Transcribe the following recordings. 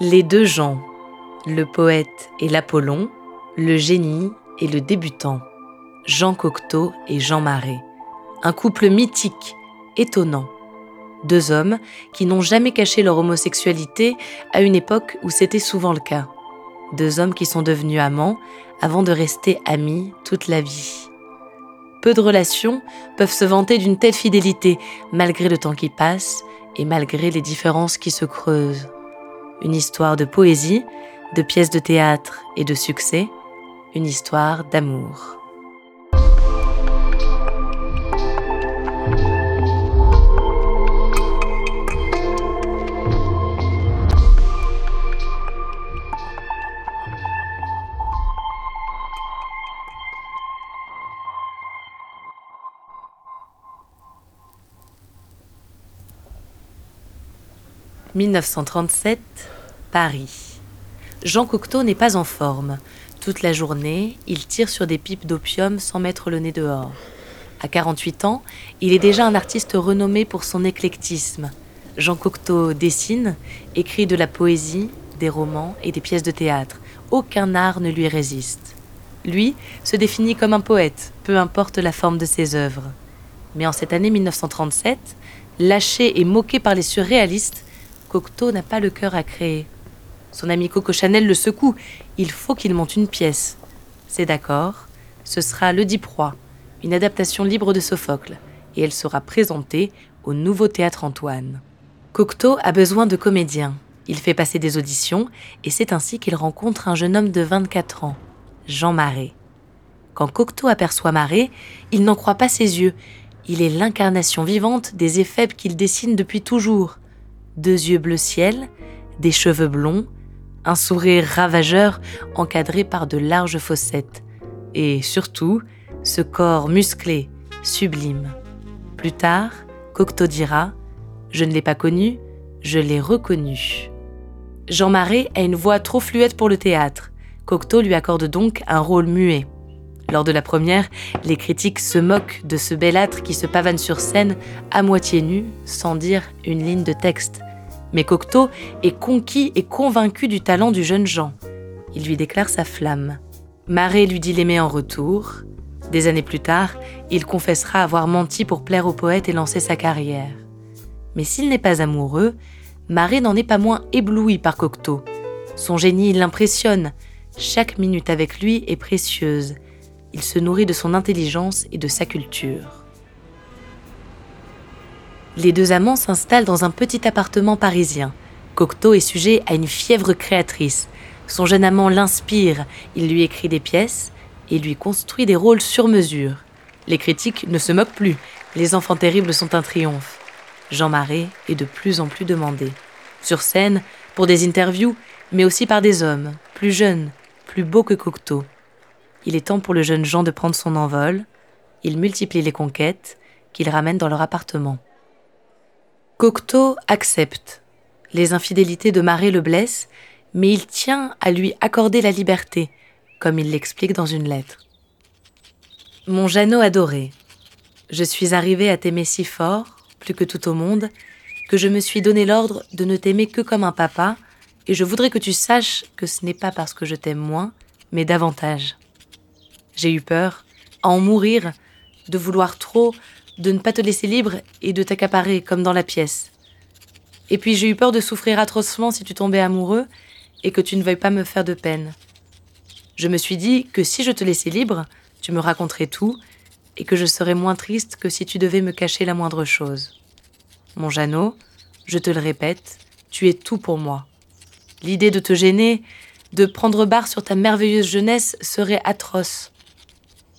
Les deux gens, le poète et l'Apollon, le génie et le débutant, Jean Cocteau et Jean Marais. Un couple mythique, étonnant. Deux hommes qui n'ont jamais caché leur homosexualité à une époque où c'était souvent le cas. Deux hommes qui sont devenus amants avant de rester amis toute la vie. Peu de relations peuvent se vanter d'une telle fidélité malgré le temps qui passe et malgré les différences qui se creusent une histoire de poésie, de pièces de théâtre et de succès, une histoire d'amour. « 1937, Paris. Jean Cocteau n'est pas en forme. Toute la journée, il tire sur des pipes d'opium sans mettre le nez dehors. À 48 ans, il est déjà un artiste renommé pour son éclectisme. Jean Cocteau dessine, écrit de la poésie, des romans et des pièces de théâtre. Aucun art ne lui résiste. Lui se définit comme un poète, peu importe la forme de ses œuvres. Mais en cette année 1937, lâché et moqué par les surréalistes, Cocteau n'a pas le cœur à créer. Son ami Coco Chanel le secoue. Il faut qu'il monte une pièce. C'est d'accord. Ce sera Le Proie, une adaptation libre de Sophocle, et elle sera présentée au Nouveau Théâtre Antoine. Cocteau a besoin de comédiens. Il fait passer des auditions, et c'est ainsi qu'il rencontre un jeune homme de 24 ans, Jean Marais. Quand Cocteau aperçoit Marais, il n'en croit pas ses yeux. Il est l'incarnation vivante des éphèbes qu'il dessine depuis toujours. Deux yeux bleu ciel, des cheveux blonds, un sourire ravageur encadré par de larges fossettes, et surtout ce corps musclé, sublime. Plus tard, Cocteau dira Je ne l'ai pas connu, je l'ai reconnu. Jean Marais a une voix trop fluette pour le théâtre. Cocteau lui accorde donc un rôle muet. Lors de la première, les critiques se moquent de ce bel âtre qui se pavane sur scène à moitié nu, sans dire une ligne de texte. Mais Cocteau est conquis et convaincu du talent du jeune Jean. Il lui déclare sa flamme. Marais lui dit l'aimer en retour. Des années plus tard, il confessera avoir menti pour plaire au poète et lancer sa carrière. Mais s'il n'est pas amoureux, Marais n'en est pas moins ébloui par Cocteau. Son génie l'impressionne. Chaque minute avec lui est précieuse. Il se nourrit de son intelligence et de sa culture. Les deux amants s'installent dans un petit appartement parisien. Cocteau est sujet à une fièvre créatrice. Son jeune amant l'inspire, il lui écrit des pièces et lui construit des rôles sur mesure. Les critiques ne se moquent plus, les enfants terribles sont un triomphe. Jean Marais est de plus en plus demandé. Sur scène, pour des interviews, mais aussi par des hommes, plus jeunes, plus beaux que Cocteau. Il est temps pour le jeune Jean de prendre son envol. Il multiplie les conquêtes qu'il ramène dans leur appartement. Cocteau accepte. Les infidélités de Marais le blessent, mais il tient à lui accorder la liberté, comme il l'explique dans une lettre. Mon Jeannot adoré, je suis arrivé à t'aimer si fort, plus que tout au monde, que je me suis donné l'ordre de ne t'aimer que comme un papa, et je voudrais que tu saches que ce n'est pas parce que je t'aime moins, mais davantage. J'ai eu peur, à en mourir, de vouloir trop, de ne pas te laisser libre et de t'accaparer comme dans la pièce. Et puis j'ai eu peur de souffrir atrocement si tu tombais amoureux et que tu ne veuilles pas me faire de peine. Je me suis dit que si je te laissais libre, tu me raconterais tout et que je serais moins triste que si tu devais me cacher la moindre chose. Mon Jeannot, je te le répète, tu es tout pour moi. L'idée de te gêner, de prendre barre sur ta merveilleuse jeunesse serait atroce.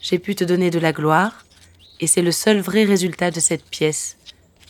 J'ai pu te donner de la gloire, et c'est le seul vrai résultat de cette pièce,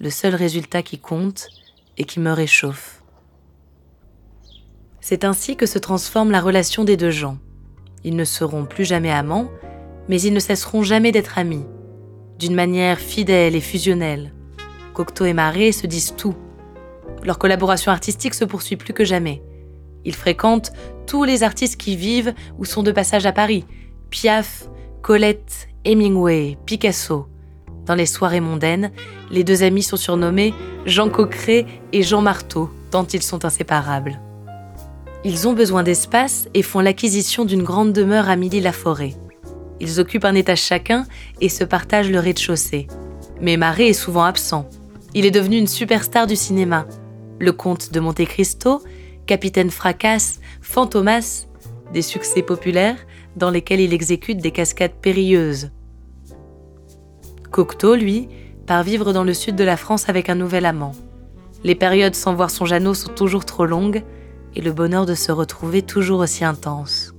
le seul résultat qui compte et qui me réchauffe. C'est ainsi que se transforme la relation des deux gens. Ils ne seront plus jamais amants, mais ils ne cesseront jamais d'être amis, d'une manière fidèle et fusionnelle. Cocteau et Marais se disent tout. Leur collaboration artistique se poursuit plus que jamais. Ils fréquentent tous les artistes qui vivent ou sont de passage à Paris. Piaf, Colette, Hemingway, Picasso. Dans les soirées mondaines, les deux amis sont surnommés Jean Coqueret et Jean Marteau, tant ils sont inséparables. Ils ont besoin d'espace et font l'acquisition d'une grande demeure à Milly-la-Forêt. Ils occupent un étage chacun et se partagent le rez-de-chaussée. Mais Marais est souvent absent. Il est devenu une superstar du cinéma. Le comte de Monte Cristo, Capitaine Fracasse, Fantomas, des succès populaires dans lesquels il exécute des cascades périlleuses. Cocteau, lui, part vivre dans le sud de la France avec un nouvel amant. Les périodes sans voir son Jeannot sont toujours trop longues et le bonheur de se retrouver toujours aussi intense.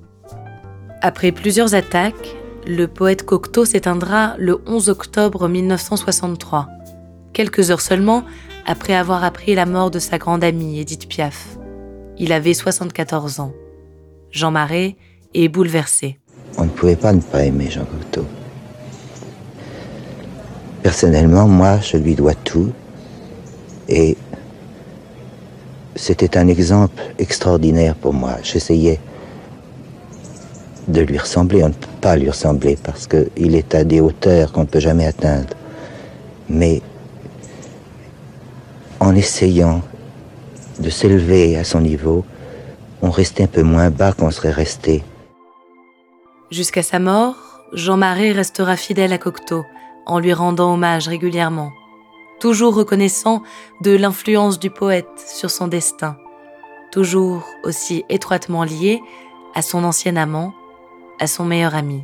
Après plusieurs attaques, le poète Cocteau s'éteindra le 11 octobre 1963, quelques heures seulement après avoir appris la mort de sa grande amie Edith Piaf. Il avait 74 ans. Jean Marais bouleversé. On ne pouvait pas ne pas aimer Jean Cocteau. Personnellement, moi, je lui dois tout. Et c'était un exemple extraordinaire pour moi. J'essayais de lui ressembler. On ne peut pas lui ressembler parce qu'il est à des hauteurs qu'on ne peut jamais atteindre. Mais en essayant de s'élever à son niveau, on restait un peu moins bas qu'on serait resté. Jusqu'à sa mort, Jean Marais restera fidèle à Cocteau, en lui rendant hommage régulièrement, toujours reconnaissant de l'influence du poète sur son destin, toujours aussi étroitement lié à son ancien amant, à son meilleur ami.